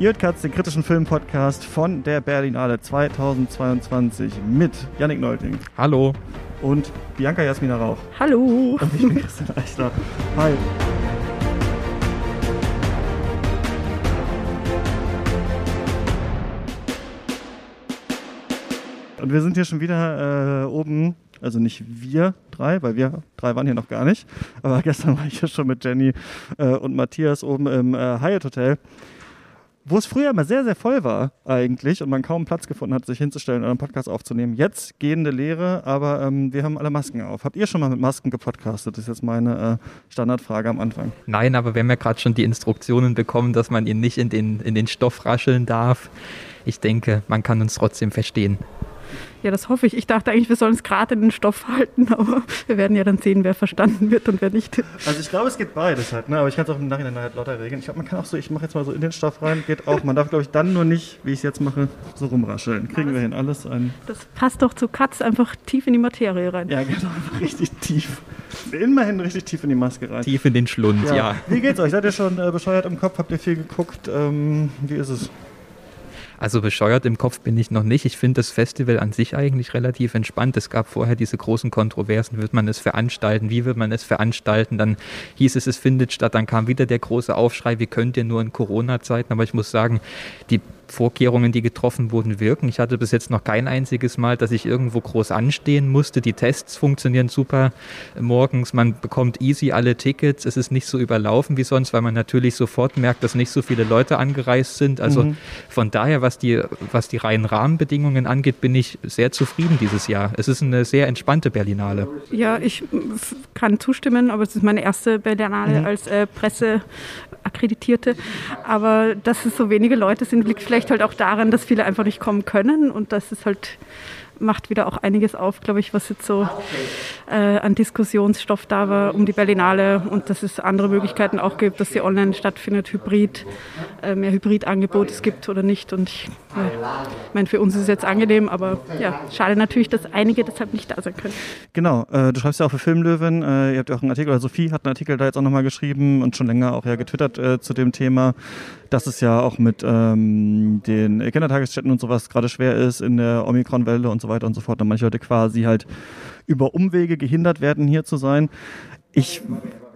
Ihr hört den kritischen Film-Podcast von der Berlinale 2022 mit Yannick Neuting. Hallo. Und Bianca Jasmina Rauch. Hallo. Und ich bin Christian Eichler. Hi. Und wir sind hier schon wieder äh, oben, also nicht wir drei, weil wir drei waren hier noch gar nicht. Aber gestern war ich ja schon mit Jenny äh, und Matthias oben im äh, Hyatt Hotel wo es früher immer sehr, sehr voll war eigentlich und man kaum Platz gefunden hat, sich hinzustellen und einen Podcast aufzunehmen. Jetzt gehende Lehre, aber ähm, wir haben alle Masken auf. Habt ihr schon mal mit Masken gepodcastet? Das ist jetzt meine äh, Standardfrage am Anfang. Nein, aber wir haben ja gerade schon die Instruktionen bekommen, dass man ihn nicht in den, in den Stoff rascheln darf. Ich denke, man kann uns trotzdem verstehen. Ja, das hoffe ich. Ich dachte eigentlich, wir sollen es gerade in den Stoff halten, aber wir werden ja dann sehen, wer verstanden wird und wer nicht. Also ich glaube, es geht beides halt, ne? aber ich kann es auch im Nachhinein halt lauter regeln. Ich glaube, man kann auch so, ich mache jetzt mal so in den Stoff rein, geht auch. Man darf, glaube ich, dann nur nicht, wie ich es jetzt mache, so rumrascheln. Kriegen alles, wir hin, alles ein. Das passt doch zu Katz einfach tief in die Materie rein. Ja, genau, richtig tief. Immerhin richtig tief in die Maske rein. Tief in den Schlund, ja. ja. Wie geht's euch? Seid ihr schon äh, bescheuert im Kopf? Habt ihr viel geguckt? Ähm, wie ist es? Also bescheuert im Kopf bin ich noch nicht. Ich finde das Festival an sich eigentlich relativ entspannt. Es gab vorher diese großen Kontroversen, wird man es veranstalten, wie wird man es veranstalten? Dann hieß es, es findet statt, dann kam wieder der große Aufschrei, wie könnt ihr nur in Corona-Zeiten? Aber ich muss sagen, die Vorkehrungen, die getroffen wurden, wirken. Ich hatte bis jetzt noch kein einziges Mal, dass ich irgendwo groß anstehen musste. Die Tests funktionieren super morgens. Man bekommt easy alle Tickets. Es ist nicht so überlaufen wie sonst, weil man natürlich sofort merkt, dass nicht so viele Leute angereist sind. Also mhm. von daher, was die, was die reinen Rahmenbedingungen angeht, bin ich sehr zufrieden dieses Jahr. Es ist eine sehr entspannte Berlinale. Ja, ich kann zustimmen, aber es ist meine erste Berlinale mhm. als äh, Presse Akkreditierte. Aber dass es so wenige Leute sind, liegt vielleicht halt auch daran, dass viele einfach nicht kommen können und dass es halt macht wieder auch einiges auf, glaube ich, was jetzt so äh, an Diskussionsstoff da war um die Berlinale und dass es andere Möglichkeiten auch gibt, dass sie online stattfindet, Hybrid, äh, mehr Hybridangebote es gibt oder nicht. Und ich äh, meine, für uns ist es jetzt angenehm, aber ja, schade natürlich, dass einige deshalb nicht da sein können. Genau, äh, du schreibst ja auch für Filmlöwen, äh, ihr habt ja auch einen Artikel, oder Sophie hat einen Artikel da jetzt auch nochmal geschrieben und schon länger auch ja getwittert äh, zu dem Thema dass es ja auch mit ähm, den Kindertagesstätten und sowas gerade schwer ist in der Omikron-Welle und so weiter und so fort. Und manche Leute quasi halt über Umwege gehindert werden, hier zu sein. Ich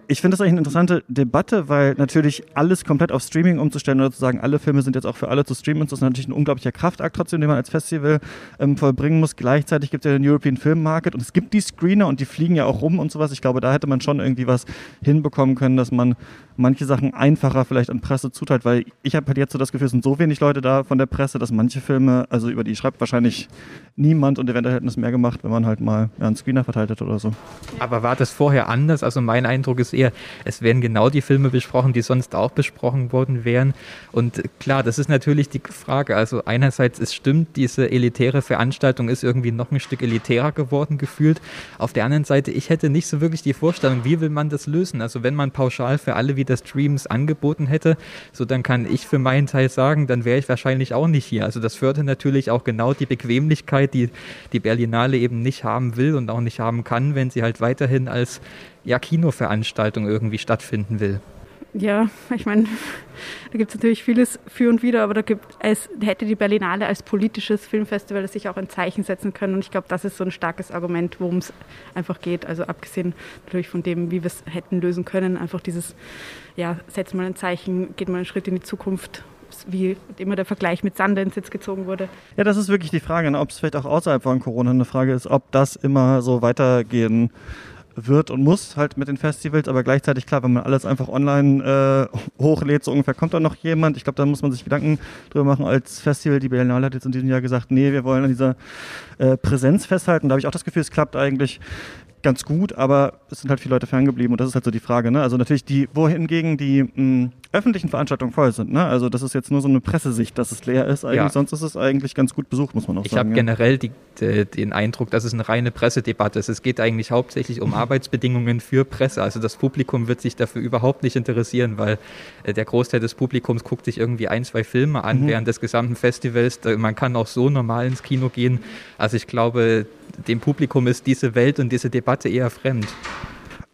ich finde das eigentlich eine interessante Debatte, weil natürlich alles komplett auf Streaming umzustellen oder zu sagen, alle Filme sind jetzt auch für alle zu streamen, das ist natürlich ein unglaublicher Kraftakt trotzdem, den man als Festival ähm, vollbringen muss. Gleichzeitig gibt es ja den European Film Market und es gibt die Screener und die fliegen ja auch rum und sowas. Ich glaube, da hätte man schon irgendwie was hinbekommen können, dass man manche Sachen einfacher vielleicht an Presse zuteilt, weil ich habe halt jetzt so das Gefühl, es sind so wenig Leute da von der Presse, dass manche Filme, also über die schreibt wahrscheinlich niemand und eventuell hätten es mehr gemacht, wenn man halt mal ja, einen Screener verteilt hätte oder so. Aber war das vorher anders? Also mein Eindruck ist eher, es werden genau die Filme besprochen, die sonst auch besprochen worden wären. Und klar, das ist natürlich die Frage. Also einerseits, es stimmt, diese elitäre Veranstaltung ist irgendwie noch ein Stück elitärer geworden gefühlt. Auf der anderen Seite, ich hätte nicht so wirklich die Vorstellung, wie will man das lösen? Also wenn man pauschal für alle wieder Streams angeboten hätte, so dann kann ich für meinen Teil sagen, dann wäre ich wahrscheinlich auch nicht hier. Also das fördert natürlich auch genau die Bequemlichkeit, die die Berlinale eben nicht haben will und auch nicht haben kann, wenn sie halt weiterhin als ja, Kinoveranstaltung irgendwie stattfinden will. Ja, ich meine, da gibt es natürlich vieles für und wieder, aber da gibt es, hätte die Berlinale als politisches Filmfestival sich auch ein Zeichen setzen können. Und ich glaube, das ist so ein starkes Argument, worum es einfach geht. Also abgesehen natürlich von dem, wie wir es hätten lösen können, einfach dieses, ja, setzt mal ein Zeichen, geht mal einen Schritt in die Zukunft wie immer der Vergleich mit Sundance jetzt gezogen wurde. Ja, das ist wirklich die Frage, ne, ob es vielleicht auch außerhalb von Corona eine Frage ist, ob das immer so weitergehen wird und muss halt mit den Festivals, aber gleichzeitig klar, wenn man alles einfach online äh, hochlädt, so ungefähr kommt da noch jemand. Ich glaube, da muss man sich Gedanken drüber machen als Festival. Die Berlinale hat jetzt in diesem Jahr gesagt, nee, wir wollen an dieser äh, Präsenz festhalten. Da habe ich auch das Gefühl, es klappt eigentlich ganz gut, aber es sind halt viele Leute ferngeblieben und das ist halt so die Frage. Ne? Also natürlich die, wohingegen die mh, öffentlichen Veranstaltungen voll sind. Ne? Also das ist jetzt nur so eine Pressesicht, dass es leer ist. Eigentlich. Ja. Sonst ist es eigentlich ganz gut besucht, muss man auch ich sagen. Ich habe ja. generell die, die, den Eindruck, dass es eine reine Pressedebatte ist. Es geht eigentlich hauptsächlich um Arbeitsbedingungen für Presse. Also das Publikum wird sich dafür überhaupt nicht interessieren, weil äh, der Großteil des Publikums guckt sich irgendwie ein, zwei Filme an mhm. während des gesamten Festivals. Man kann auch so normal ins Kino gehen. Also ich glaube, dem Publikum ist diese Welt und diese Debatte eher fremd.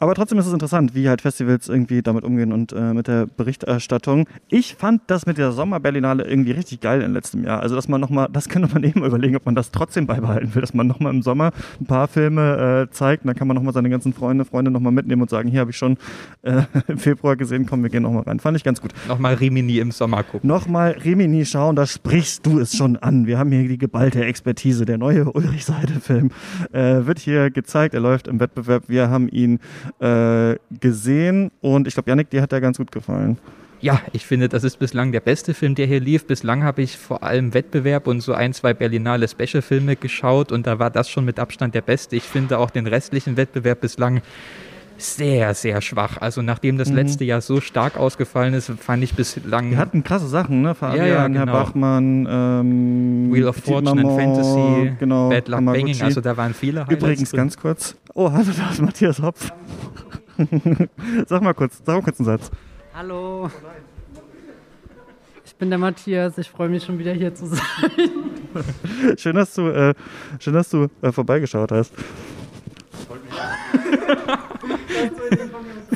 Aber trotzdem ist es interessant, wie halt Festivals irgendwie damit umgehen und äh, mit der Berichterstattung. Ich fand das mit der Sommerberlinale irgendwie richtig geil im letzten Jahr. Also, dass man nochmal, das könnte man eben überlegen, ob man das trotzdem beibehalten will, dass man nochmal im Sommer ein paar Filme äh, zeigt. Und dann kann man nochmal seine ganzen Freunde, Freunde nochmal mitnehmen und sagen, hier habe ich schon äh, im Februar gesehen, komm, wir gehen nochmal rein. Fand ich ganz gut. Nochmal Rimini im Sommer gucken. Nochmal Rimini schauen, da sprichst du es schon an. Wir haben hier die geballte Expertise. Der neue Ulrich Seide-Film äh, wird hier gezeigt. Er läuft im Wettbewerb. Wir haben ihn äh, gesehen und ich glaube, Janik, dir hat der ganz gut gefallen. Ja, ich finde, das ist bislang der beste Film, der hier lief. Bislang habe ich vor allem Wettbewerb und so ein, zwei Berlinale Special-Filme geschaut und da war das schon mit Abstand der beste. Ich finde auch den restlichen Wettbewerb bislang sehr, sehr schwach. Also nachdem das mhm. letzte Jahr so stark ausgefallen ist, fand ich bislang. Wir hatten krasse Sachen, ne? Fabian, ja, ja, genau. Herr Bachmann, ähm, Wheel of Fortune and Fantasy, genau, Bad Luck Hamaguchi. Banging, also da waren viele Highlights Übrigens, drin. ganz kurz. Oh, hallo, da ist Matthias Hopf. sag mal kurz, sag mal kurz einen Satz. Hallo. Ich bin der Matthias, ich freue mich schon wieder hier zu sein. schön, dass du, äh, schön, dass du äh, vorbeigeschaut hast.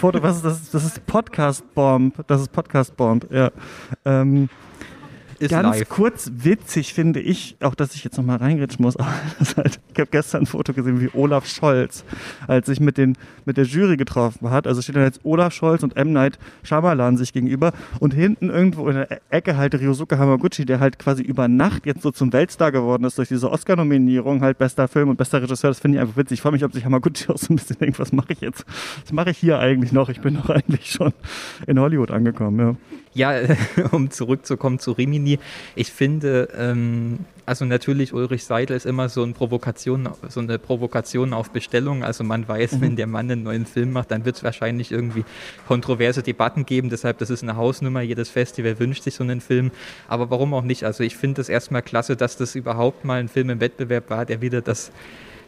Foto, was ist das? Das ist Podcast Bomb. Das ist Podcast Bomb, ja. Ähm, Ist ganz live. kurz witzig finde ich, auch dass ich jetzt nochmal reingritschen muss, halt, ich habe gestern ein Foto gesehen, wie Olaf Scholz, als sich mit, den, mit der Jury getroffen hat. Also steht da jetzt Olaf Scholz und M. Night Shyamalan sich gegenüber und hinten irgendwo in der Ecke halt Ryosuke Hamaguchi, der halt quasi über Nacht jetzt so zum Weltstar geworden ist durch diese Oscar-Nominierung, halt bester Film und bester Regisseur. Das finde ich einfach witzig. Ich freue mich, ob sich Hamaguchi auch so ein bisschen denkt, was mache ich jetzt? Was mache ich hier eigentlich noch? Ich bin doch eigentlich schon in Hollywood angekommen, ja. Ja, um zurückzukommen zu Rimini, ich finde, ähm, also natürlich Ulrich Seidel ist immer so, ein Provokation, so eine Provokation auf Bestellung. Also man weiß, wenn der Mann einen neuen Film macht, dann wird es wahrscheinlich irgendwie kontroverse Debatten geben. Deshalb, das ist eine Hausnummer. Jedes Festival wünscht sich so einen Film. Aber warum auch nicht? Also ich finde es erstmal klasse, dass das überhaupt mal ein Film im Wettbewerb war, der wieder das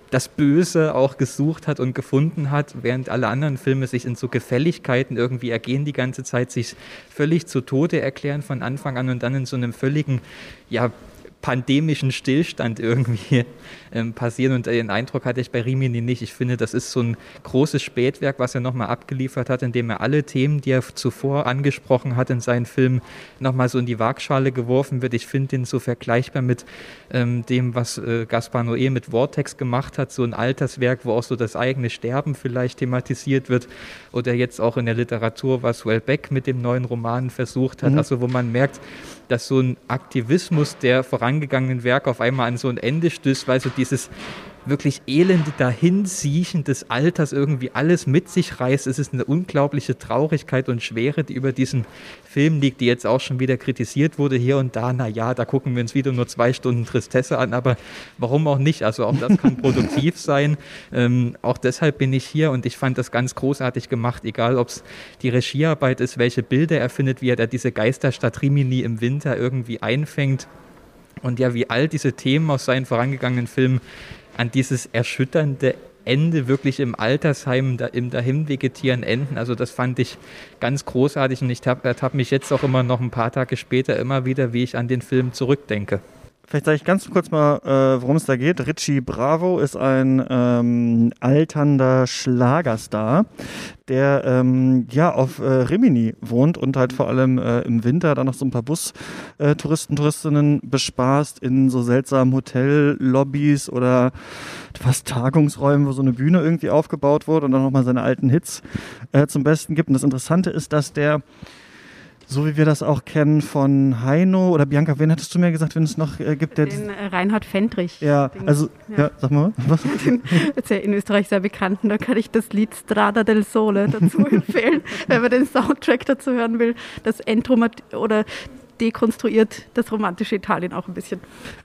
das Böse auch gesucht hat und gefunden hat, während alle anderen Filme sich in so Gefälligkeiten irgendwie ergehen die ganze Zeit, sich völlig zu Tode erklären von Anfang an und dann in so einem völligen, ja, pandemischen Stillstand irgendwie ähm, passieren. Und den Eindruck hatte ich bei Rimini nicht. Ich finde, das ist so ein großes Spätwerk, was er nochmal abgeliefert hat, indem er alle Themen, die er zuvor angesprochen hat in seinen Filmen, nochmal so in die Waagschale geworfen wird. Ich finde den so vergleichbar mit ähm, dem, was äh, Gaspar Noé mit Vortex gemacht hat, so ein Alterswerk, wo auch so das eigene Sterben vielleicht thematisiert wird. Oder jetzt auch in der Literatur, was Wellbeck mit dem neuen Roman versucht hat. Mhm. Also wo man merkt, dass so ein Aktivismus der vorangegangenen Werke auf einmal an so ein Ende stößt, weil so dieses wirklich elende Dahinsiechen des Alters irgendwie alles mit sich reißt. Es ist eine unglaubliche Traurigkeit und Schwere, die über diesen Film liegt, die jetzt auch schon wieder kritisiert wurde hier und da. Na ja, da gucken wir uns wieder nur zwei Stunden Tristesse an, aber warum auch nicht? Also auch das kann produktiv sein. Ähm, auch deshalb bin ich hier und ich fand das ganz großartig gemacht, egal ob es die Regiearbeit ist, welche Bilder er findet, wie er da diese Geisterstadt Rimini im Winter irgendwie einfängt. Und ja, wie all diese Themen aus seinen vorangegangenen Filmen an dieses erschütternde Ende wirklich im Altersheim, da, im Dahinvegetieren enden. Also das fand ich ganz großartig und ich ertappe mich jetzt auch immer noch ein paar Tage später immer wieder, wie ich an den Film zurückdenke. Vielleicht sage ich ganz kurz mal, äh, worum es da geht. Richie Bravo ist ein ähm, alternder Schlagerstar, der ähm, ja auf äh, Rimini wohnt und halt vor allem äh, im Winter dann noch so ein paar Bus-Touristen, Touristinnen bespaßt in so seltsamen Hotellobbys oder fast Tagungsräumen, wo so eine Bühne irgendwie aufgebaut wurde und dann nochmal seine alten Hits äh, zum Besten gibt. Und das Interessante ist, dass der so wie wir das auch kennen von Heino oder Bianca, wen hattest du mir gesagt, wenn es noch äh, gibt? Der Den äh, Reinhard Fendrich. ja, Den- also, ja. ja. sag mal, was? Den, ist ja in Österreich sehr bekannt und da kann ich das Lied Strada del Sole dazu empfehlen, wenn man den Soundtrack dazu hören will. Das Entromat oder dekonstruiert das romantische Italien auch ein bisschen.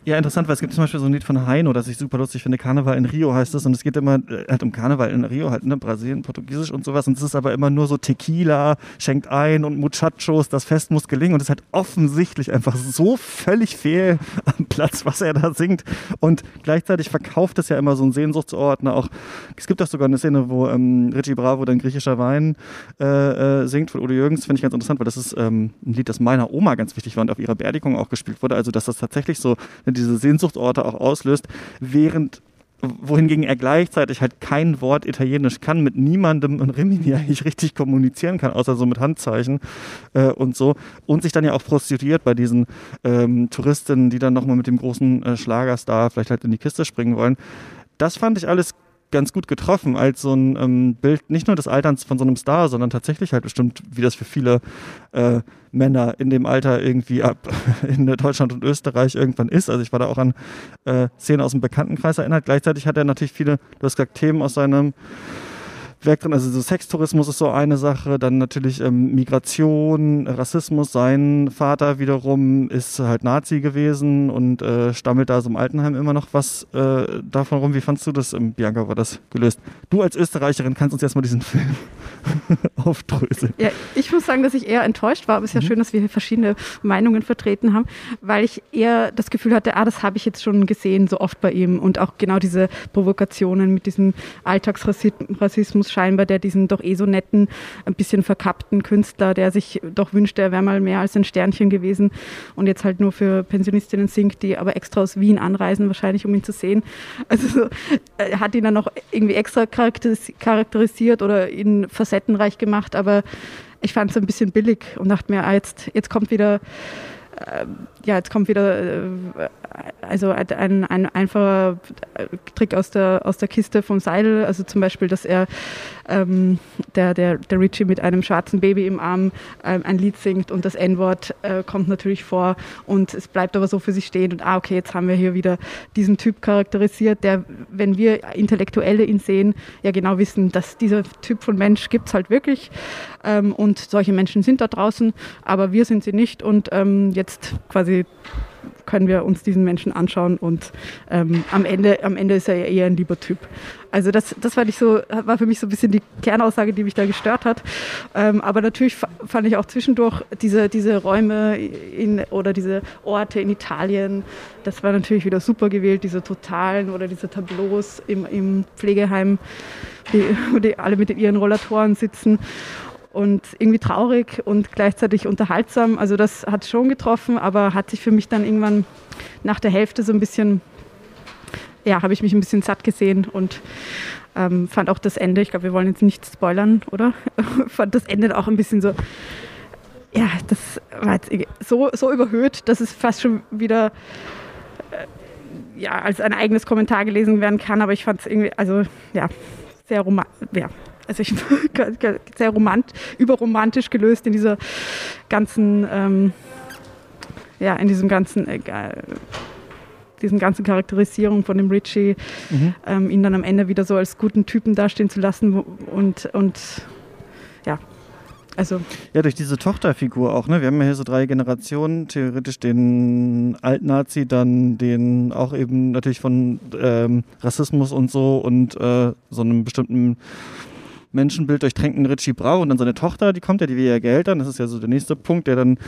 Ja, interessant, weil es gibt zum Beispiel so ein Lied von Heino, das ich super lustig finde. Karneval in Rio heißt es und es geht immer äh, halt um Karneval in Rio, halt, ne, Brasilien, Portugiesisch und sowas. Und es ist aber immer nur so Tequila, schenkt ein und Muchachos, das Fest muss gelingen. Und es ist halt offensichtlich einfach so völlig fehl am Platz, was er da singt. Und gleichzeitig verkauft es ja immer so einen Sehnsuchtsort. Ne? Auch, es gibt auch sogar eine Szene, wo ähm, Richie Bravo dann griechischer Wein äh, äh, singt von Udo Jürgens. Finde ich ganz interessant, weil das ist ähm, ein Lied, das meiner Oma ganz wichtig war und auf ihrer Beerdigung auch gespielt wurde. Also, dass das tatsächlich so diese Sehnsuchtsorte auch auslöst, während wohingegen er gleichzeitig halt kein Wort Italienisch kann, mit niemandem in Rimini eigentlich richtig kommunizieren kann, außer so mit Handzeichen äh, und so. Und sich dann ja auch prostituiert bei diesen ähm, Touristinnen, die dann nochmal mit dem großen äh, Schlagerstar vielleicht halt in die Kiste springen wollen. Das fand ich alles ganz gut getroffen als so ein ähm, Bild nicht nur des Alterns von so einem Star, sondern tatsächlich halt bestimmt, wie das für viele äh, Männer in dem Alter irgendwie ab in Deutschland und Österreich irgendwann ist. Also ich war da auch an äh, Szenen aus dem Bekanntenkreis erinnert. Gleichzeitig hat er natürlich viele, du hast gesagt, Themen aus seinem Werk drin. Also so Sextourismus ist so eine Sache, dann natürlich ähm, Migration, Rassismus. Sein Vater wiederum ist halt Nazi gewesen und äh, stammelt da so im Altenheim immer noch was äh, davon rum. Wie fandst du das, ähm, Bianca, war das gelöst? Du als Österreicherin kannst uns jetzt mal diesen Film aufdröseln. Ja, ich muss sagen, dass ich eher enttäuscht war, aber es ist ja mhm. schön, dass wir hier verschiedene Meinungen vertreten haben, weil ich eher das Gefühl hatte, ah, das habe ich jetzt schon gesehen, so oft bei ihm und auch genau diese Provokationen mit diesem Alltagsrassismus scheinbar, der diesen doch eh so netten, ein bisschen verkappten Künstler, der sich doch wünschte, er wäre mal mehr als ein Sternchen gewesen und jetzt halt nur für Pensionistinnen singt, die aber extra aus Wien anreisen, wahrscheinlich, um ihn zu sehen. Also so, er hat ihn dann noch irgendwie extra charakterisiert oder ihn facettenreich gemacht, aber ich fand es ein bisschen billig und dachte mir, ah, jetzt, jetzt kommt wieder äh, ja, jetzt kommt wieder äh, also ein, ein einfacher Trick aus der, aus der Kiste vom Seidel, also zum Beispiel, dass er ähm, der, der, der Richie mit einem schwarzen Baby im Arm ähm, ein Lied singt und das N-Wort äh, kommt natürlich vor und es bleibt aber so für sich stehen und ah, okay, jetzt haben wir hier wieder diesen Typ charakterisiert, der, wenn wir Intellektuelle ihn sehen, ja genau wissen, dass dieser Typ von Mensch gibt es halt wirklich ähm, und solche Menschen sind da draußen, aber wir sind sie nicht und ähm, jetzt quasi können wir uns diesen Menschen anschauen und ähm, am, Ende, am Ende ist er ja eher ein lieber Typ. Also das, das fand ich so, war für mich so ein bisschen die Kernaussage, die mich da gestört hat. Ähm, aber natürlich fand ich auch zwischendurch diese, diese Räume in, oder diese Orte in Italien, das war natürlich wieder super gewählt, diese totalen oder diese Tableaus im, im Pflegeheim, die, die alle mit ihren Rollatoren sitzen und irgendwie traurig und gleichzeitig unterhaltsam. Also das hat schon getroffen, aber hat sich für mich dann irgendwann nach der Hälfte so ein bisschen, ja, habe ich mich ein bisschen satt gesehen und ähm, fand auch das Ende, ich glaube, wir wollen jetzt nicht spoilern, oder? fand das Ende auch ein bisschen so, ja, das war jetzt so, so überhöht, dass es fast schon wieder äh, ja, als ein eigenes Kommentar gelesen werden kann, aber ich fand es irgendwie, also ja, sehr romantisch, ja, also ich sehr romant, überromantisch gelöst in dieser ganzen, ähm, ja, in diesem ganzen, äh, diesen ganzen Charakterisierung von dem Richie, mhm. ähm, ihn dann am Ende wieder so als guten Typen dastehen zu lassen und, und ja, also. Ja, durch diese Tochterfigur auch, ne? Wir haben ja hier so drei Generationen, theoretisch den Altnazi, dann den auch eben natürlich von ähm, Rassismus und so und äh, so einem bestimmten Menschenbild durchtränkten Richie Brau und dann seine Tochter, die kommt ja, die will ja Geld dann. Das ist ja so der nächste Punkt, der dann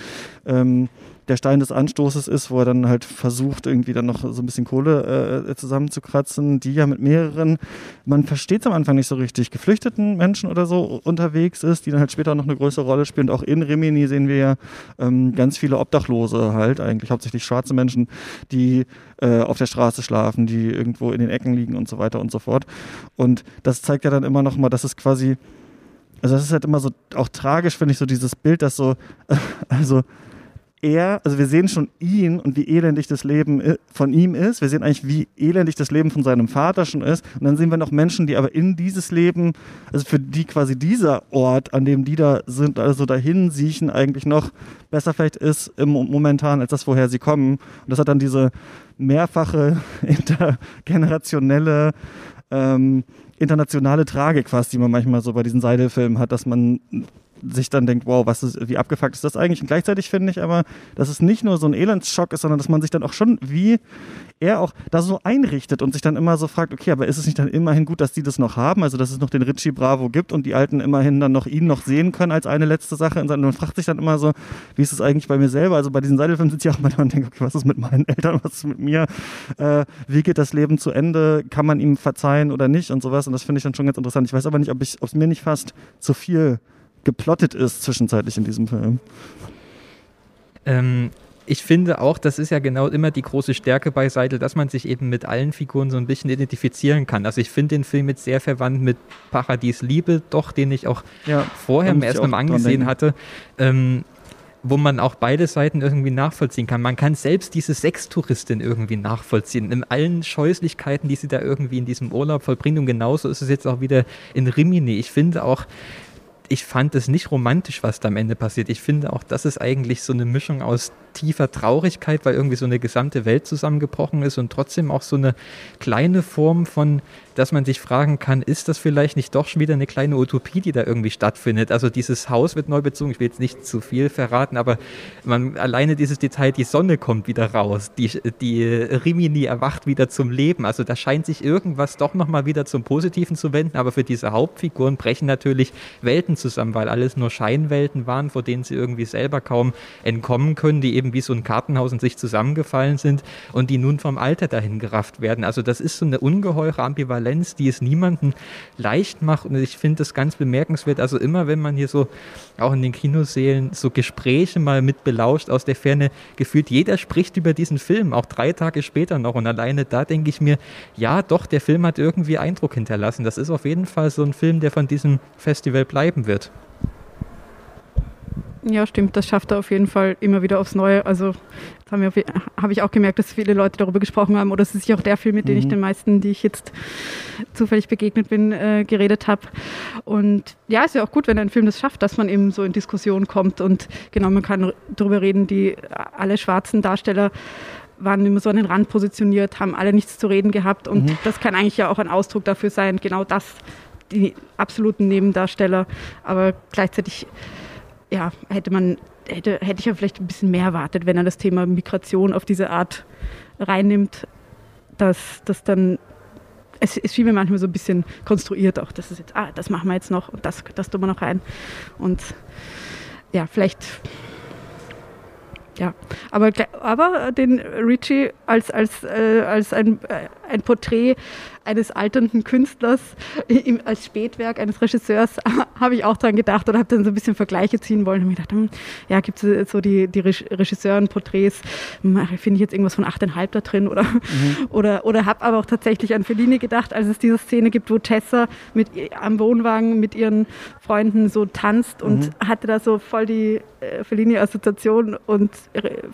ähm, der Stein des Anstoßes ist, wo er dann halt versucht, irgendwie dann noch so ein bisschen Kohle äh, zusammenzukratzen, die ja mit mehreren, man versteht es am Anfang nicht so richtig, geflüchteten Menschen oder so unterwegs ist, die dann halt später noch eine größere Rolle spielen. Und auch in Rimini sehen wir ja ähm, ganz viele Obdachlose halt, eigentlich hauptsächlich schwarze Menschen, die äh, auf der Straße schlafen, die irgendwo in den Ecken liegen und so weiter und so fort. Und das zeigt ja dann immer noch mal, dass es quasi also das ist halt immer so auch tragisch, finde ich, so dieses Bild, dass so, also er, also wir sehen schon ihn und wie elendig das Leben von ihm ist. Wir sehen eigentlich, wie elendig das Leben von seinem Vater schon ist. Und dann sehen wir noch Menschen, die aber in dieses Leben, also für die quasi dieser Ort, an dem die da sind, also dahin siechen, eigentlich noch besser vielleicht ist im momentan als das, woher sie kommen. Und das hat dann diese mehrfache intergenerationelle ähm, internationale Tragik fast, die man manchmal so bei diesen Seidelfilmen hat, dass man sich dann denkt, wow, was ist, wie abgefuckt ist das eigentlich? Und gleichzeitig finde ich aber, dass es nicht nur so ein Elendsschock ist, sondern dass man sich dann auch schon, wie er auch da so einrichtet und sich dann immer so fragt, okay, aber ist es nicht dann immerhin gut, dass die das noch haben, also dass es noch den Richie Bravo gibt und die Alten immerhin dann noch ihn noch sehen können als eine letzte Sache. Und man fragt sich dann immer so, wie ist es eigentlich bei mir selber? Also bei diesen Seidelfilmen sind ja auch manchmal und denkt, okay, was ist mit meinen Eltern, was ist mit mir? Äh, wie geht das Leben zu Ende? Kann man ihm verzeihen oder nicht und sowas? Und das finde ich dann schon ganz interessant. Ich weiß aber nicht, ob es mir nicht fast zu viel geplottet ist zwischenzeitlich in diesem Film. Ähm, ich finde auch, das ist ja genau immer die große Stärke bei Seidel, dass man sich eben mit allen Figuren so ein bisschen identifizieren kann. Also ich finde den Film jetzt sehr verwandt mit Paradies Liebe, doch, den ich auch ja, vorher erst mal angesehen hatte. Ähm, wo man auch beide Seiten irgendwie nachvollziehen kann. Man kann selbst diese Sextouristin irgendwie nachvollziehen, in allen Scheußlichkeiten, die sie da irgendwie in diesem Urlaub vollbringt. Und genauso ist es jetzt auch wieder in Rimini. Ich finde auch, ich fand es nicht romantisch, was da am Ende passiert. Ich finde auch, das ist eigentlich so eine Mischung aus tiefer Traurigkeit, weil irgendwie so eine gesamte Welt zusammengebrochen ist und trotzdem auch so eine kleine Form von, dass man sich fragen kann, ist das vielleicht nicht doch schon wieder eine kleine Utopie, die da irgendwie stattfindet? Also dieses Haus wird neu bezogen, ich will jetzt nicht zu viel verraten, aber man alleine dieses Detail, die Sonne kommt wieder raus, die, die Rimini erwacht wieder zum Leben. Also da scheint sich irgendwas doch nochmal wieder zum Positiven zu wenden, aber für diese Hauptfiguren brechen natürlich Welten zusammen, weil alles nur Scheinwelten waren, vor denen sie irgendwie selber kaum entkommen können, die eben wie so ein Kartenhaus in sich zusammengefallen sind und die nun vom Alter dahin gerafft werden. Also das ist so eine ungeheure Ambivalenz, die es niemandem leicht macht und ich finde das ganz bemerkenswert. Also immer, wenn man hier so auch in den Kinosälen so Gespräche mal mit belauscht aus der Ferne, gefühlt jeder spricht über diesen Film, auch drei Tage später noch und alleine da denke ich mir, ja doch, der Film hat irgendwie Eindruck hinterlassen. Das ist auf jeden Fall so ein Film, der von diesem Festival bleiben wird. Ja, stimmt. Das schafft er auf jeden Fall immer wieder aufs Neue. Also habe hab ich auch gemerkt, dass viele Leute darüber gesprochen haben. Oder es ist ja auch der Film, mit dem ich mhm. den meisten, die ich jetzt zufällig begegnet bin, äh, geredet habe. Und ja, ist ja auch gut, wenn ein Film das schafft, dass man eben so in Diskussion kommt. Und genau, man kann darüber reden, die alle schwarzen Darsteller waren immer so an den Rand positioniert, haben alle nichts zu reden gehabt. Und mhm. das kann eigentlich ja auch ein Ausdruck dafür sein, genau das, die absoluten Nebendarsteller. Aber gleichzeitig ja, hätte man, hätte, hätte ich ja vielleicht ein bisschen mehr erwartet, wenn er das Thema Migration auf diese Art reinnimmt, dass das dann es, es schien mir manchmal so ein bisschen konstruiert auch, dass es jetzt, ah, das machen wir jetzt noch und das, das tun wir noch rein. Und ja, vielleicht ja, aber, aber den Ritchie als, als, äh, als ein, äh, ein Porträt eines alternden Künstlers im, als Spätwerk eines Regisseurs habe ich auch dran gedacht oder habe dann so ein bisschen Vergleiche ziehen wollen und mir gedacht, hm, ja, gibt es so die, die Regisseuren-Porträts, hm, finde ich jetzt irgendwas von 8,5 da drin oder, mhm. oder, oder habe aber auch tatsächlich an Fellini gedacht, als es diese Szene gibt, wo Tessa mit, am Wohnwagen mit ihren Freunden so tanzt und mhm. hatte da so voll die äh, Fellini-Assoziation und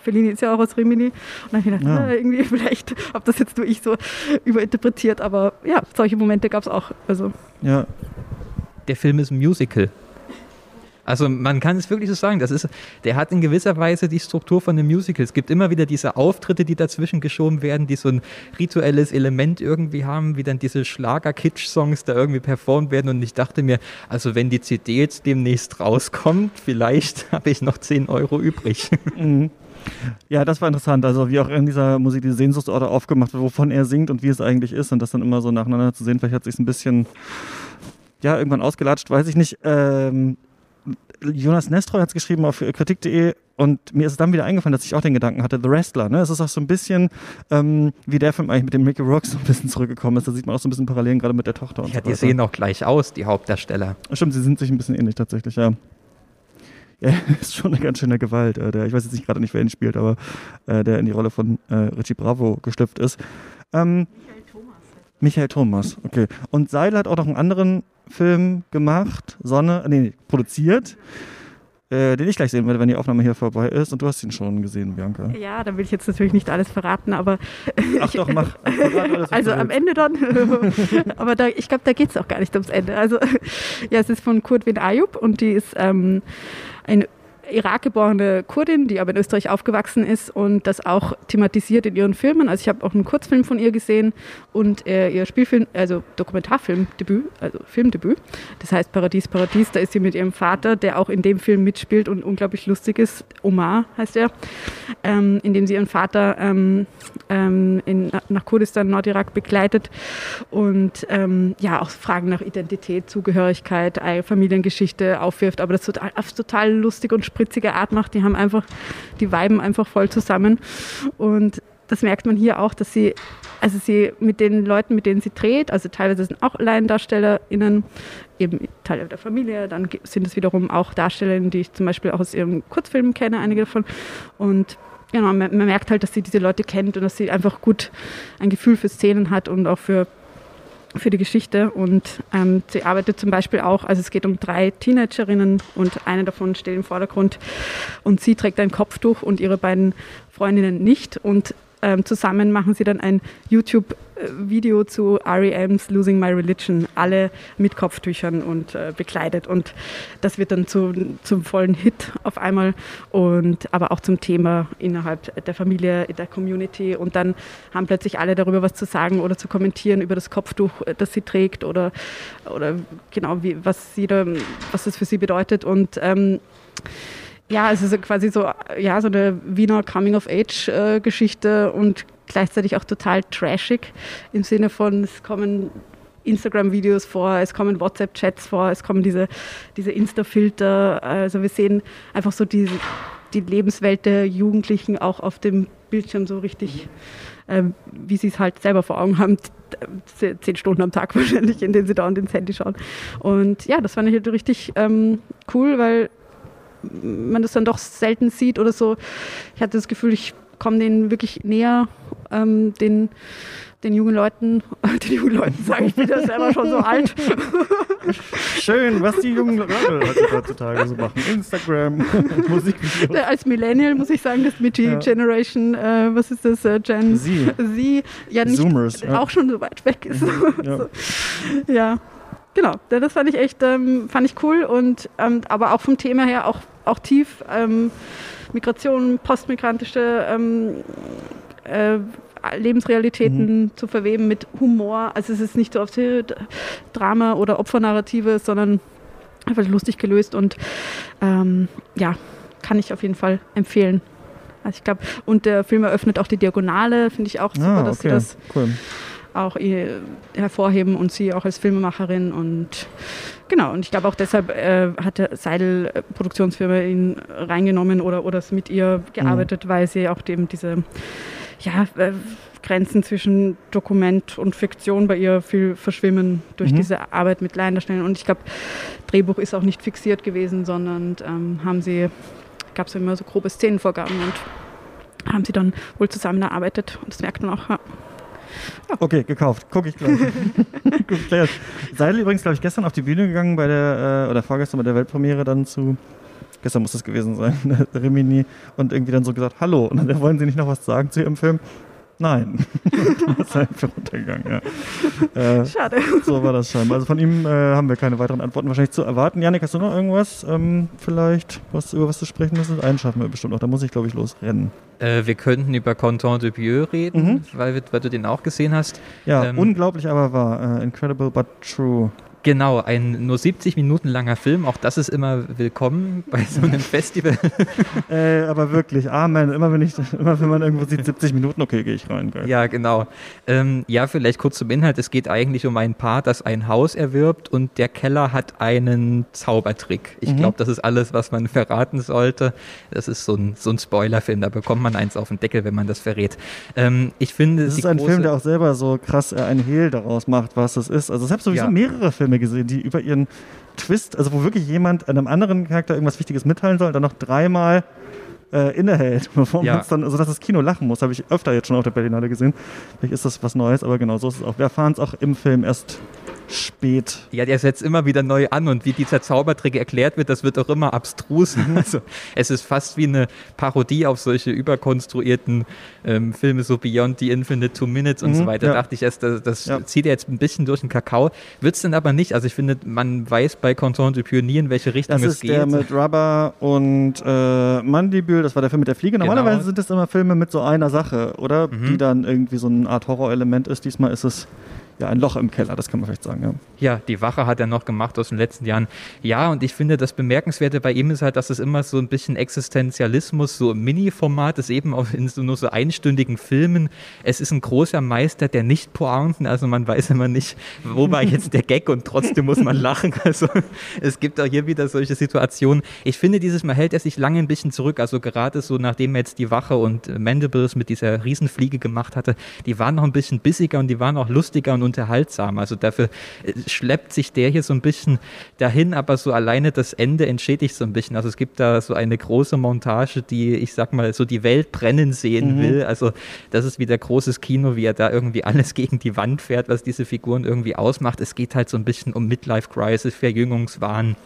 Fellini ist ja auch aus Rimini und dann habe ich gedacht, ja. na, irgendwie vielleicht, ob das jetzt nur ich so überinterpretiert, aber aber ja, solche Momente gab es auch. Also. Ja. Der Film ist ein Musical. Also man kann es wirklich so sagen, das ist, der hat in gewisser Weise die Struktur von einem Musical. Es gibt immer wieder diese Auftritte, die dazwischen geschoben werden, die so ein rituelles Element irgendwie haben, wie dann diese Schlager-Kitsch-Songs da irgendwie performt werden. Und ich dachte mir, also wenn die CD jetzt demnächst rauskommt, vielleicht habe ich noch 10 Euro übrig. Mhm. Ja, das war interessant. Also wie auch in dieser Musik diese Sehnsuchtsorte aufgemacht wird, wovon er singt und wie es eigentlich ist und das dann immer so nacheinander zu sehen. Vielleicht hat sich ein bisschen, ja, irgendwann ausgelatscht, weiß ich nicht. Ähm, Jonas Nestroy hat es geschrieben auf kritik.de und mir ist es dann wieder eingefallen, dass ich auch den Gedanken hatte, The Wrestler. Ne? Es ist auch so ein bisschen, ähm, wie der Film eigentlich mit dem Mickey Rourke so ein bisschen zurückgekommen ist. Da sieht man auch so ein bisschen Parallelen gerade mit der Tochter. Und ja, so die sehen auch gleich aus, die Hauptdarsteller. Stimmt, sie sind sich ein bisschen ähnlich tatsächlich, ja. Ja, ist schon eine ganz schöne Gewalt. Äh, der, ich weiß jetzt nicht gerade nicht, wer ihn spielt, aber äh, der in die Rolle von äh, Richie Bravo geschlüpft ist. Ähm, Michael Thomas. Michael Thomas, okay. Und Seil hat auch noch einen anderen Film gemacht, Sonne, nee, produziert. Äh, den ich gleich sehen werde, wenn die Aufnahme hier vorbei ist. Und du hast ihn schon gesehen, Bianca. Ja, da will ich jetzt natürlich nicht alles verraten, aber. Ach doch, mach. Alles, also am Ende dann. aber da, ich glaube, da geht es auch gar nicht ums Ende. Also, ja, es ist von Kurt Win Ayub und die ist ähm, ein Irakgeborene Kurdin, die aber in Österreich aufgewachsen ist und das auch thematisiert in ihren Filmen. Also ich habe auch einen Kurzfilm von ihr gesehen und äh, ihr Spielfilm, also Dokumentarfilmdebüt, also Filmdebüt. Das heißt Paradies, Paradies. Da ist sie mit ihrem Vater, der auch in dem Film mitspielt und unglaublich lustig ist. Omar heißt er, ähm, in dem sie ihren Vater ähm, ähm, in, nach Kurdistan, Nordirak begleitet und ähm, ja auch Fragen nach Identität, Zugehörigkeit, Familiengeschichte aufwirft, aber das total, total lustig und spritzige Art macht. Die haben einfach, die weiben einfach voll zusammen. Und das merkt man hier auch, dass sie, also sie mit den Leuten, mit denen sie dreht, also teilweise sind auch LaiendarstellerInnen, eben Teile der Familie, dann sind es wiederum auch Darstellerinnen, die ich zum Beispiel auch aus ihren Kurzfilmen kenne, einige davon. Und genau, man, man, merkt halt, dass sie diese Leute kennt und dass sie einfach gut ein Gefühl für Szenen hat und auch für, für die Geschichte. Und ähm, sie arbeitet zum Beispiel auch, also es geht um drei Teenagerinnen und eine davon steht im Vordergrund und sie trägt ein Kopftuch und ihre beiden Freundinnen nicht. Und ähm, zusammen machen sie dann ein YouTube-Video zu REM's Losing My Religion, alle mit Kopftüchern und äh, bekleidet. Und das wird dann zu, zum vollen Hit auf einmal und aber auch zum Thema innerhalb der Familie, der Community. Und dann haben plötzlich alle darüber was zu sagen oder zu kommentieren über das Kopftuch, äh, das sie trägt oder, oder genau, wie, was, sie da, was das für sie bedeutet. Und ähm, ja, es ist quasi so, ja, so eine Wiener Coming-of-Age-Geschichte und gleichzeitig auch total trashig im Sinne von, es kommen Instagram-Videos vor, es kommen WhatsApp-Chats vor, es kommen diese, diese Insta-Filter. Also wir sehen einfach so die, die Lebenswelt der Jugendlichen auch auf dem Bildschirm so richtig, äh, wie sie es halt selber vor Augen haben, zehn Stunden am Tag wahrscheinlich, in denen sie da und ins Handy schauen. Und ja, das fand ich halt richtig ähm, cool, weil man das dann doch selten sieht oder so. Ich hatte das Gefühl, ich komme denen wirklich näher, ähm, den, den jungen Leuten, den jungen Leuten sage ich, bin ja selber schon so alt. Schön, was die jungen Leute heutzutage so machen. Instagram, Musikvideos. Als Millennial muss ich sagen, das Michi ja. Generation, äh, was ist das, äh, Gen Sie. Sie, ja nicht, Zoomers, ja. auch schon so weit weg ist. Ja. so. ja genau, das fand ich echt, ähm, fand ich cool und ähm, aber auch vom Thema her auch, auch tief. Ähm, Migration, postmigrantische ähm, äh, Lebensrealitäten mhm. zu verweben mit Humor. Also es ist nicht so oft Drama oder Opfernarrative, sondern einfach lustig gelöst und ähm, ja, kann ich auf jeden Fall empfehlen. Also ich glaube, und der Film eröffnet auch die Diagonale, finde ich auch super, ah, okay. dass sie das cool auch hervorheben und sie auch als Filmemacherin und genau und ich glaube auch deshalb äh, hat der Seidel Produktionsfirma ihn reingenommen oder oder mit ihr gearbeitet, mhm. weil sie auch eben diese ja äh, Grenzen zwischen Dokument und Fiktion bei ihr viel verschwimmen durch mhm. diese Arbeit mit Laiendarstellern und ich glaube Drehbuch ist auch nicht fixiert gewesen, sondern ähm, haben sie gab es immer so grobe Szenenvorgaben und haben sie dann wohl zusammengearbeitet und das merkt man auch. Ja. Okay, gekauft. Gucke ich gleich. Gut, Seidel übrigens, glaube ich, gestern auf die Bühne gegangen bei der, äh, oder vorgestern bei der Weltpremiere dann zu, gestern muss das gewesen sein, Rimini, und irgendwie dann so gesagt, hallo, und dann wollen Sie nicht noch was sagen zu Ihrem Film? Nein. das ist einfach untergegangen, ja. Äh, Schade. So war das scheinbar. Also von ihm äh, haben wir keine weiteren Antworten wahrscheinlich zu erwarten. Janik, hast du noch irgendwas ähm, vielleicht, was, über was du sprechen müsstest? Einen schaffen wir bestimmt noch. Da muss ich, glaube ich, losrennen. Äh, wir könnten über Content de Vieux reden, mhm. weil, weil, du den auch gesehen hast. Ja, ähm, unglaublich aber wahr. Uh, incredible but true. Genau, ein nur 70 Minuten langer Film, auch das ist immer willkommen bei so einem Festival. äh, aber wirklich, Amen. Immer wenn ich, immer wenn man irgendwo sieht, 70 Minuten, okay, gehe ich rein. Geil. Ja, genau. Ähm, ja, vielleicht kurz zum Inhalt. Es geht eigentlich um ein Paar, das ein Haus erwirbt und der Keller hat einen Zaubertrick. Ich mhm. glaube, das ist alles, was man verraten sollte. Das ist so ein, so ein Spoilerfilm, da bekommt man eins auf den Deckel, wenn man das verrät. Ähm, ich finde, das ist ein Film, der auch selber so krass äh, ein Hehl daraus macht, was das ist. Also es habe sowieso ja. mehrere Filme Filme gesehen, die über ihren Twist, also wo wirklich jemand einem anderen Charakter irgendwas Wichtiges mitteilen soll, dann noch dreimal äh, innehält, bevor ja. man dann, also dass das Kino lachen muss, habe ich öfter jetzt schon auf der Berlinale gesehen. Vielleicht ist das was Neues, aber genau so ist es auch. Wir erfahren es auch im Film erst spät. Ja, der setzt immer wieder neu an und wie dieser Zaubertrick erklärt wird, das wird auch immer abstrus. Also es ist fast wie eine Parodie auf solche überkonstruierten ähm, Filme, so Beyond the Infinite Two Minutes und mhm, so weiter. Ja. Da dachte ich erst, das, das ja. zieht jetzt ein bisschen durch den Kakao. Wird es denn aber nicht. Also ich finde, man weiß bei Content du Pionier, in welche Richtung das es geht. Das ist der mit Rubber und äh, Mandibül, das war der Film mit der Fliege. Genau. Normalerweise genau. sind das immer Filme mit so einer Sache, oder? Mhm. Die dann irgendwie so eine Art Horrorelement ist. Diesmal ist es ja, ein Loch im Keller, das kann man vielleicht sagen. Ja. ja, die Wache hat er noch gemacht aus den letzten Jahren. Ja, und ich finde, das Bemerkenswerte bei ihm ist halt, dass es immer so ein bisschen Existenzialismus, so im Mini-Format ist, eben auch in so nur so einstündigen Filmen. Es ist ein großer Meister der Nicht-Pointen, also man weiß immer nicht, wo war jetzt der Gag und trotzdem muss man lachen. Also es gibt auch hier wieder solche Situationen. Ich finde, dieses Mal hält er sich lange ein bisschen zurück, also gerade so, nachdem er jetzt die Wache und Mandibles mit dieser Riesenfliege gemacht hatte, die waren noch ein bisschen bissiger und die waren auch lustiger und unterhaltsam. Also dafür äh, schleppt sich der hier so ein bisschen dahin, aber so alleine das Ende entschädigt so ein bisschen. Also es gibt da so eine große Montage, die, ich sag mal, so die Welt brennen sehen mhm. will. Also das ist wieder großes Kino, wie er da irgendwie alles gegen die Wand fährt, was diese Figuren irgendwie ausmacht. Es geht halt so ein bisschen um Midlife Crisis, Verjüngungswahn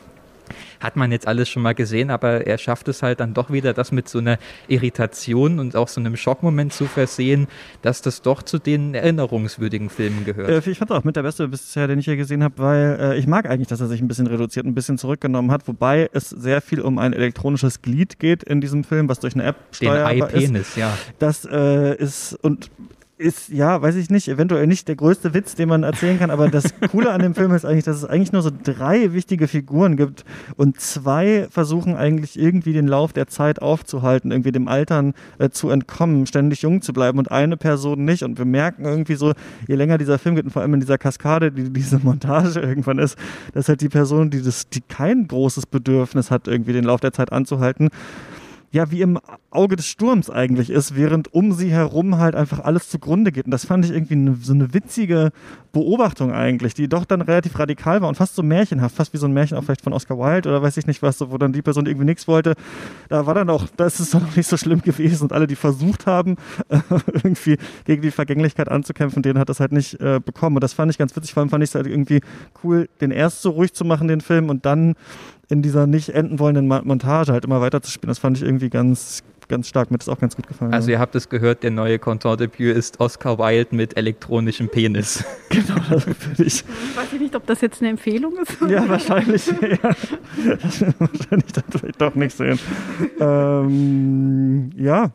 hat man jetzt alles schon mal gesehen, aber er schafft es halt dann doch wieder, das mit so einer Irritation und auch so einem Schockmoment zu versehen, dass das doch zu den erinnerungswürdigen Filmen gehört. Äh, ich fand auch mit der beste bisher, den ich hier gesehen habe, weil äh, ich mag eigentlich, dass er sich ein bisschen reduziert, ein bisschen zurückgenommen hat, wobei es sehr viel um ein elektronisches Glied geht in diesem Film, was durch eine App steuerbar den iPenis, ja. Das äh, ist und ist, ja, weiß ich nicht, eventuell nicht der größte Witz, den man erzählen kann, aber das Coole an dem Film ist eigentlich, dass es eigentlich nur so drei wichtige Figuren gibt und zwei versuchen eigentlich irgendwie den Lauf der Zeit aufzuhalten, irgendwie dem Altern äh, zu entkommen, ständig jung zu bleiben und eine Person nicht. Und wir merken irgendwie so, je länger dieser Film geht und vor allem in dieser Kaskade, die diese Montage irgendwann ist, dass halt die Person, die das, die kein großes Bedürfnis hat, irgendwie den Lauf der Zeit anzuhalten, ja wie im Auge des Sturms eigentlich ist, während um sie herum halt einfach alles zugrunde geht. Und das fand ich irgendwie eine, so eine witzige Beobachtung eigentlich, die doch dann relativ radikal war und fast so märchenhaft, fast wie so ein Märchen auch vielleicht von Oscar Wilde oder weiß ich nicht was, wo dann die Person irgendwie nichts wollte. Da war dann auch, da ist es dann auch nicht so schlimm gewesen und alle, die versucht haben, äh, irgendwie gegen die Vergänglichkeit anzukämpfen, denen hat das halt nicht äh, bekommen. Und das fand ich ganz witzig, vor allem fand ich es halt irgendwie cool, den erst so ruhig zu machen, den Film, und dann in dieser nicht enden wollenden Montage halt immer weiter zu spielen. Das fand ich irgendwie ganz, ganz stark. Mir hat das auch ganz gut gefallen. Also ihr habt es gehört, der neue Contour-Debüt ist Oscar Wilde mit elektronischem Penis. genau, das würde ich. Weiß ich nicht, ob das jetzt eine Empfehlung ist. ja, wahrscheinlich. Ja. Wahrscheinlich dann vielleicht doch nicht sehen. Ähm, ja,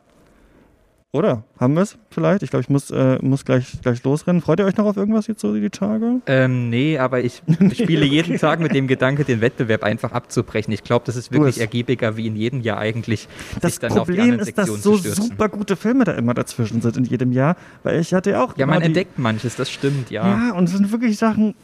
oder? Haben wir es vielleicht? Ich glaube, ich muss, äh, muss gleich, gleich losrennen. Freut ihr euch noch auf irgendwas jetzt so die Tage? Ähm, nee, aber ich spiele jeden Tag mit dem Gedanke, den Wettbewerb einfach abzubrechen. Ich glaube, das ist wirklich ergiebiger wie in jedem Jahr eigentlich. Das Problem ist, dass so super gute Filme da immer dazwischen sind in jedem Jahr. Weil ich hatte ja auch. Ja, man entdeckt manches, das stimmt, ja. Ja, und es sind wirklich Sachen.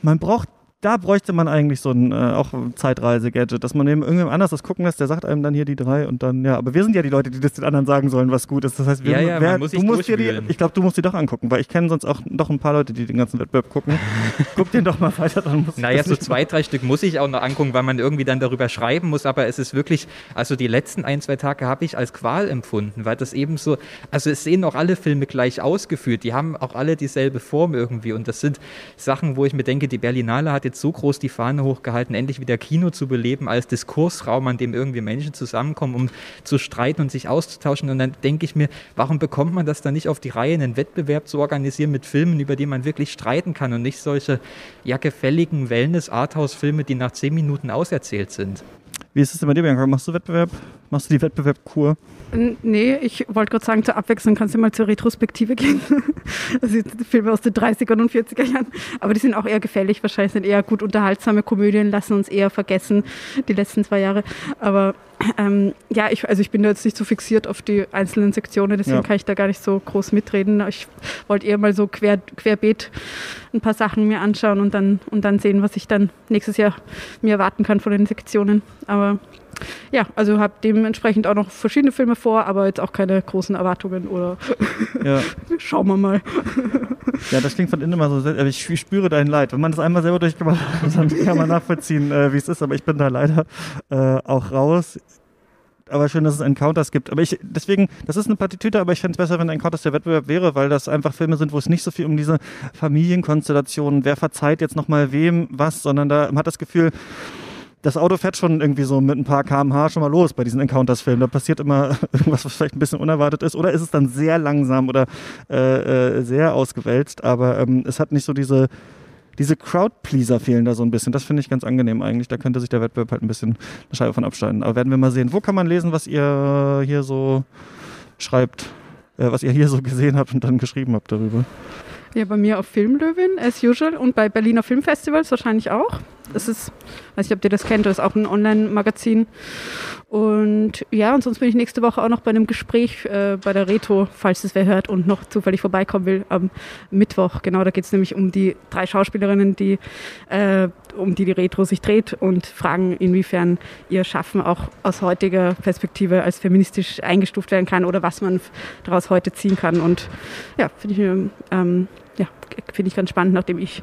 Man braucht da bräuchte man eigentlich so ein äh, auch Zeitreise-Gadget, dass man eben irgendjemand anders das gucken lässt, der sagt einem dann hier die drei und dann, ja, aber wir sind ja die Leute, die das den anderen sagen sollen, was gut ist. Das heißt, wir, ja, ja, wer, muss du musst dir die, ich glaube, du musst die doch angucken, weil ich kenne sonst auch noch ein paar Leute, die den ganzen Wettbewerb gucken. Guck den doch mal weiter, dann muss Naja, so zwei, drei Stück muss ich auch noch angucken, weil man irgendwie dann darüber schreiben muss, aber es ist wirklich, also die letzten ein, zwei Tage habe ich als Qual empfunden, weil das eben so, also es sehen auch alle Filme gleich ausgeführt, die haben auch alle dieselbe Form irgendwie und das sind Sachen, wo ich mir denke, die Berlinale hat jetzt so groß die Fahne hochgehalten, endlich wieder Kino zu beleben als Diskursraum, an dem irgendwie Menschen zusammenkommen, um zu streiten und sich auszutauschen. Und dann denke ich mir, warum bekommt man das dann nicht auf die Reihe, einen Wettbewerb zu organisieren mit Filmen, über die man wirklich streiten kann und nicht solche ja gefälligen Wellness-Arthouse-Filme, die nach zehn Minuten auserzählt sind? Wie ist es denn bei dir, Bianca? Machst du Wettbewerb? Machst du die Wettbewerbkur? Nee, ich wollte gerade sagen, zur Abwechslung kannst du mal zur Retrospektive gehen. Also Filme aus den 30er und 40er Jahren. Aber die sind auch eher gefällig. Wahrscheinlich sind eher gut unterhaltsame Komödien, lassen uns eher vergessen, die letzten zwei Jahre. Aber ähm, ja, ich, also ich bin da jetzt nicht so fixiert auf die einzelnen Sektionen, deswegen ja. kann ich da gar nicht so groß mitreden. Ich wollte eher mal so quer, querbeet ein paar Sachen mir anschauen und dann, und dann sehen, was ich dann nächstes Jahr mir erwarten kann von den Sektionen. Aber ja, also habe dementsprechend auch noch verschiedene Filme vor, aber jetzt auch keine großen Erwartungen oder ja. schauen wir mal. Ja, das klingt von innen immer so, aber ich spüre dein Leid. Wenn man das einmal selber durchgemacht hat, dann kann man nachvollziehen, äh, wie es ist, aber ich bin da leider äh, auch raus. Aber schön, dass es Encounters gibt. Aber ich, deswegen, das ist eine Partitüte, aber ich fände es besser, wenn Encounters der Wettbewerb wäre, weil das einfach Filme sind, wo es nicht so viel um diese Familienkonstellationen, wer verzeiht jetzt nochmal wem was, sondern da man hat das Gefühl, das Auto fährt schon irgendwie so mit ein paar kmh schon mal los bei diesen Encounters-Filmen. Da passiert immer irgendwas, was vielleicht ein bisschen unerwartet ist. Oder ist es dann sehr langsam oder äh, äh, sehr ausgewälzt. Aber ähm, es hat nicht so diese, diese Crowd-Pleaser fehlen da so ein bisschen. Das finde ich ganz angenehm eigentlich. Da könnte sich der Wettbewerb halt ein bisschen eine Scheibe von abschneiden. Aber werden wir mal sehen. Wo kann man lesen, was ihr hier so schreibt? Äh, was ihr hier so gesehen habt und dann geschrieben habt darüber? Ja, bei mir auf Filmlöwin, as usual. Und bei Berliner Filmfestivals wahrscheinlich auch. Das ist, weiß nicht, ob ihr das kennt, das ist auch ein Online-Magazin. Und ja, und sonst bin ich nächste Woche auch noch bei einem Gespräch äh, bei der Reto, falls es wer hört und noch zufällig vorbeikommen will, am Mittwoch. Genau, da geht es nämlich um die drei Schauspielerinnen, die äh, um die die Retro sich dreht und fragen, inwiefern ihr Schaffen auch aus heutiger Perspektive als feministisch eingestuft werden kann oder was man daraus heute ziehen kann. Und ja, finde ich, ähm, ja, finde ich ganz spannend, nachdem ich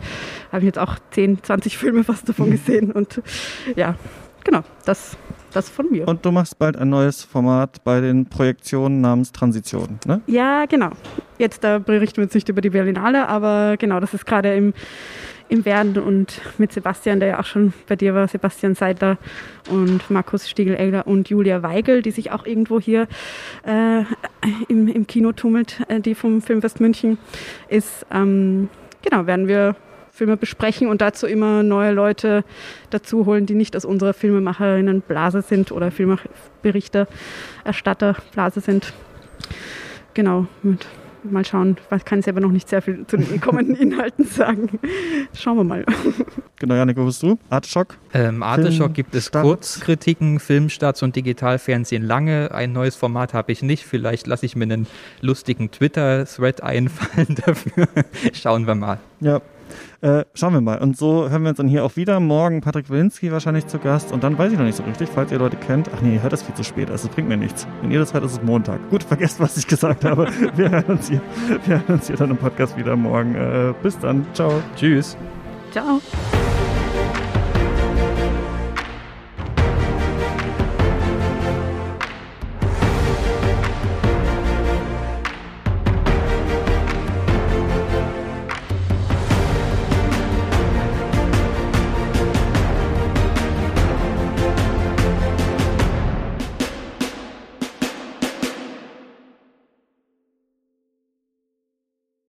habe jetzt auch 10, 20 Filme fast davon gesehen und ja, genau, das das von mir. Und du machst bald ein neues Format bei den Projektionen namens Transition, ne? Ja, genau. Jetzt da berichten wir jetzt nicht über die Berlinale, aber genau, das ist gerade im, im Werden und mit Sebastian, der ja auch schon bei dir war, Sebastian Seidler und Markus Stiegel-Egler und Julia Weigel, die sich auch irgendwo hier äh, im, im Kino tummelt, äh, die vom Filmfest München ist. Ähm, genau, werden wir Filme besprechen und dazu immer neue Leute dazu holen, die nicht aus unserer Filmemacherinnen Blase sind oder Filmberichter, Erstatter Blase sind. Genau, mit mal schauen. Ich kann selber noch nicht sehr viel zu den kommenden Inhalten sagen. Schauen wir mal. Genau, Janik, wo bist du? Arteschock? Ähm, Arteschock gibt es Kurzkritiken, Filmstarts und Digitalfernsehen lange. Ein neues Format habe ich nicht. Vielleicht lasse ich mir einen lustigen Twitter-Thread einfallen dafür. Schauen wir mal. Ja, äh, schauen wir mal. Und so hören wir uns dann hier auch wieder. Morgen Patrick Wilinski wahrscheinlich zu Gast. Und dann weiß ich noch nicht so richtig, falls ihr Leute kennt. Ach nee, ihr hört das viel zu spät. Also, bringt mir nichts. Wenn ihr das hört, ist es Montag. Gut, vergesst, was ich gesagt habe. Wir hören uns hier, wir hören uns hier dann im Podcast wieder morgen. Äh, bis dann. Ciao. Tschüss. Ciao.